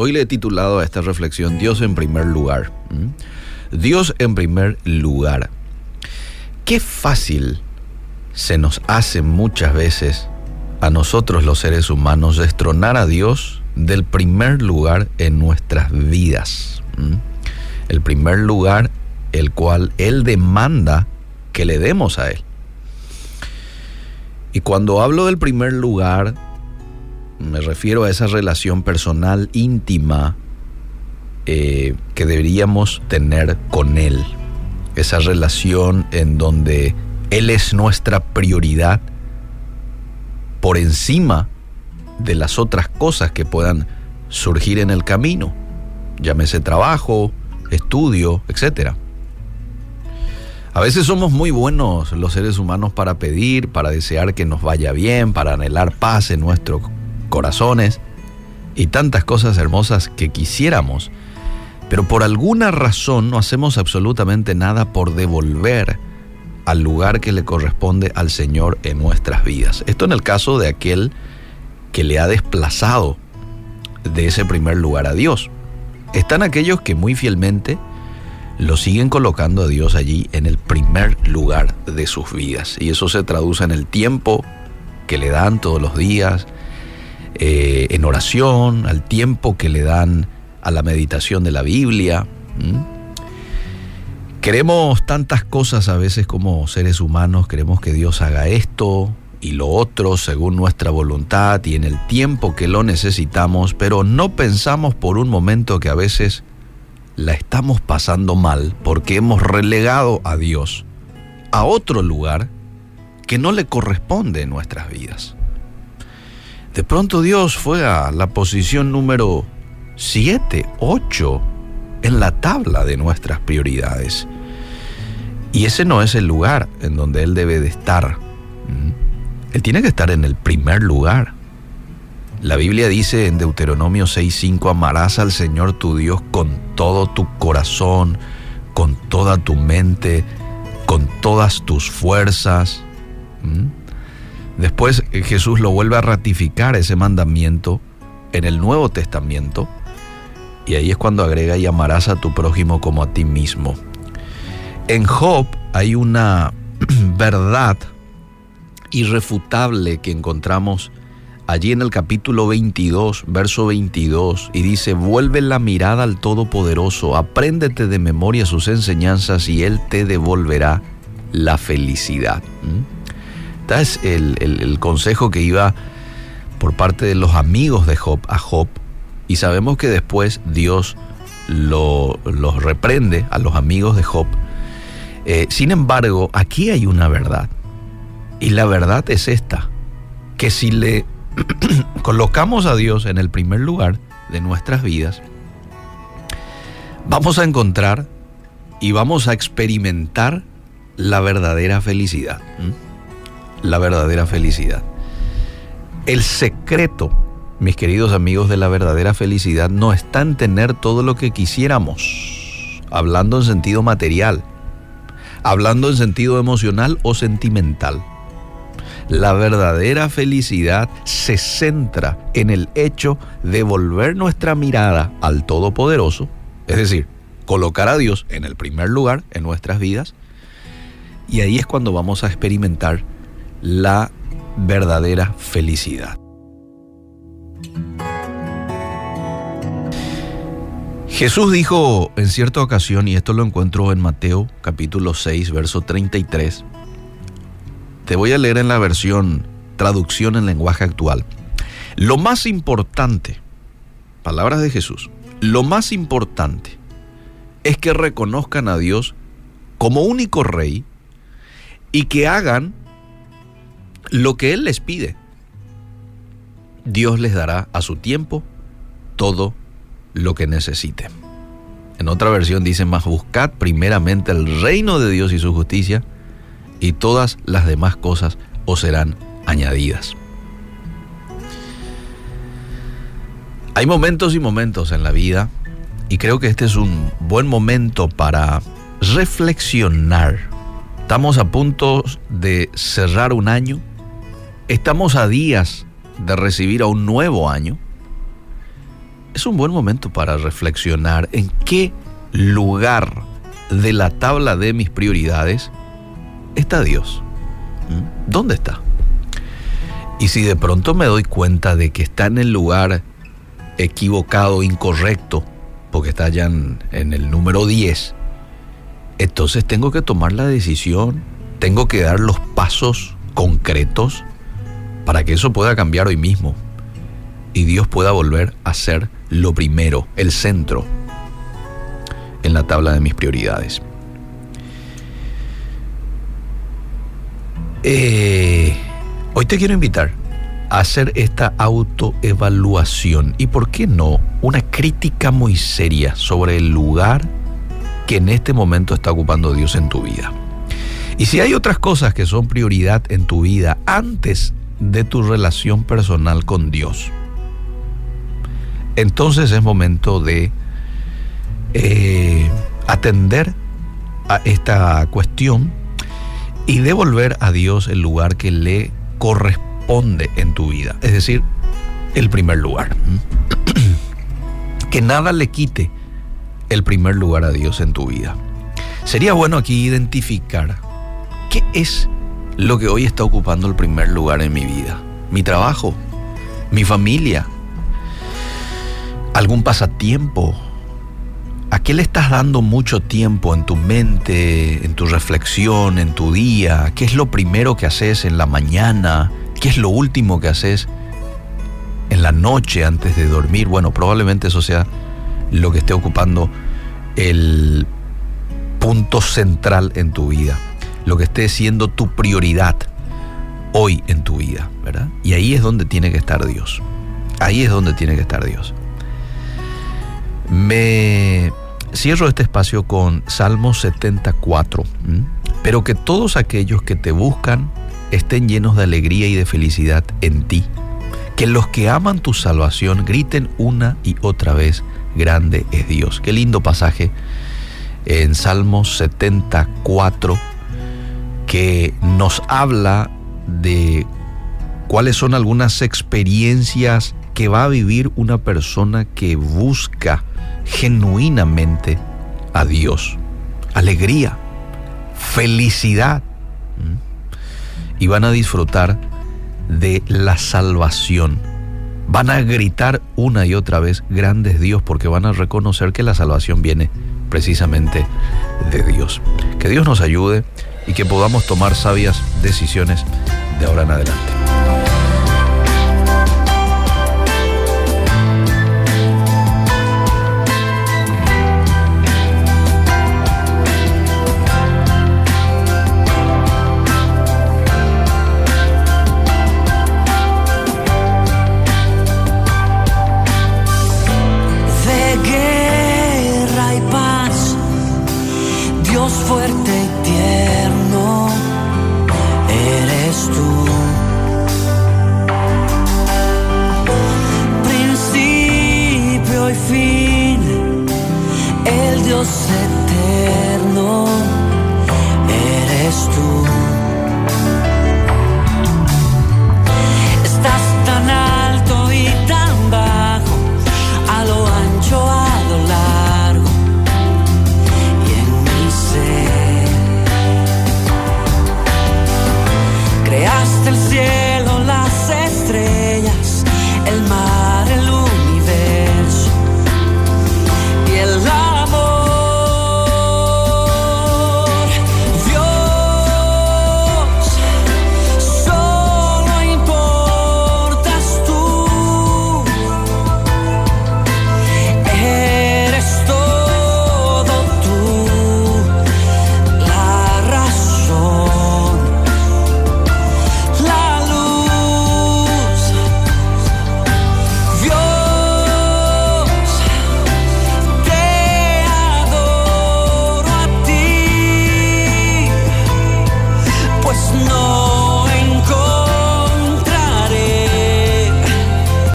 Hoy le he titulado a esta reflexión Dios en primer lugar. Dios en primer lugar. Qué fácil se nos hace muchas veces a nosotros los seres humanos destronar a Dios del primer lugar en nuestras vidas. El primer lugar el cual Él demanda que le demos a Él. Y cuando hablo del primer lugar, me refiero a esa relación personal íntima eh, que deberíamos tener con Él. Esa relación en donde Él es nuestra prioridad por encima de las otras cosas que puedan surgir en el camino. Llámese trabajo, estudio, etc. A veces somos muy buenos los seres humanos para pedir, para desear que nos vaya bien, para anhelar paz en nuestro corazones y tantas cosas hermosas que quisiéramos, pero por alguna razón no hacemos absolutamente nada por devolver al lugar que le corresponde al Señor en nuestras vidas. Esto en el caso de aquel que le ha desplazado de ese primer lugar a Dios. Están aquellos que muy fielmente lo siguen colocando a Dios allí en el primer lugar de sus vidas. Y eso se traduce en el tiempo que le dan todos los días, eh, en oración, al tiempo que le dan a la meditación de la Biblia. Queremos tantas cosas a veces como seres humanos, queremos que Dios haga esto y lo otro según nuestra voluntad y en el tiempo que lo necesitamos, pero no pensamos por un momento que a veces la estamos pasando mal porque hemos relegado a Dios a otro lugar que no le corresponde en nuestras vidas. De pronto Dios fue a la posición número 7, 8 en la tabla de nuestras prioridades. Y ese no es el lugar en donde Él debe de estar. ¿Mm? Él tiene que estar en el primer lugar. La Biblia dice en Deuteronomio 6:5, amarás al Señor tu Dios con todo tu corazón, con toda tu mente, con todas tus fuerzas. ¿Mm? Después eh, Jesús lo vuelve a ratificar ese mandamiento en el Nuevo Testamento y ahí es cuando agrega y amarás a tu prójimo como a ti mismo. En Job hay una verdad irrefutable que encontramos allí en el capítulo 22, verso 22, y dice, vuelve la mirada al Todopoderoso, apréndete de memoria sus enseñanzas y Él te devolverá la felicidad. ¿Mm? Es el, consejo que iba por parte de los amigos de Job a Job. Y sabemos que después Dios lo, los reprende a los amigos de Job. Eh, sin embargo, aquí hay una verdad. Y la verdad es esta, que si le colocamos a Dios en el primer lugar de nuestras vidas, vamos a encontrar y vamos a experimentar la verdadera felicidad la verdadera felicidad. El secreto, mis queridos amigos, de la verdadera felicidad no está en tener todo lo que quisiéramos, hablando en sentido material, hablando en sentido emocional o sentimental. La verdadera felicidad se centra en el hecho de volver nuestra mirada al Todopoderoso, es decir, colocar a Dios en el primer lugar en nuestras vidas, y ahí es cuando vamos a experimentar la verdadera felicidad. Jesús dijo en cierta ocasión, y esto lo encuentro en Mateo capítulo 6, verso 33, te voy a leer en la versión traducción en lenguaje actual. Lo más importante, palabras de Jesús, lo más importante es que reconozcan a Dios como único rey y que hagan lo que Él les pide. Dios les dará a su tiempo todo lo que necesite. En otra versión dice más, buscad primeramente el reino de Dios y su justicia, y todas las demás cosas os serán añadidas. Hay momentos y momentos en la vida, y creo que este es un buen momento para reflexionar. Estamos a punto de cerrar un año Estamos a días de recibir a un nuevo año. es un buen momento para reflexionar en qué lugar de la tabla de mis prioridades está Dios. ¿Mm? ¿Dónde está? Y si de pronto me doy cuenta de que está en el lugar equivocado, incorrecto, porque está ya en, el número 10, entonces tengo que tomar la decisión, tengo que dar los pasos concretos para que eso pueda cambiar hoy mismo y Dios pueda volver a ser lo primero, el centro en la tabla de mis prioridades. Eh, hoy te quiero invitar a hacer esta autoevaluación y, ¿por qué no?, una crítica muy seria sobre el lugar que en este momento está ocupando Dios en tu vida. Y si hay otras cosas que son prioridad en tu vida antes de tu relación personal con Dios, entonces es momento de eh, atender a esta cuestión y devolver a Dios el lugar que le corresponde en tu vida, es decir, el primer lugar. que nada le quite el primer lugar a Dios en tu vida. Sería bueno aquí identificar qué es lo que hoy está ocupando el primer lugar en mi vida. Mi trabajo, mi familia, algún pasatiempo, ¿A qué le estás dando mucho tiempo en tu mente, en tu reflexión, en tu día? ¿Qué es lo primero que haces en la mañana? ¿Qué es lo último que haces en la noche antes de dormir? Bueno, probablemente eso sea lo que esté ocupando el punto central en tu vida, lo que esté siendo tu prioridad hoy en tu vida, ¿verdad? Y ahí es donde tiene que estar Dios. Ahí es donde tiene que estar Dios. Me cierro este espacio con Salmo 74. Pero que todos aquellos que te buscan estén llenos de alegría y de felicidad en ti. Que los que aman tu salvación griten una y otra vez, grande es Dios. Qué lindo pasaje en Salmo 74 que nos habla de cuáles son algunas experiencias que va a vivir una persona que busca genuinamente a Dios. Alegría, felicidad. Y van a disfrutar de la salvación. Van a gritar una y otra vez, grande es Dios, porque van a reconocer que la salvación viene precisamente de Dios. Que Dios nos ayude y que podamos tomar sabias decisiones de ahora en adelante. Dios eterno, eres tú.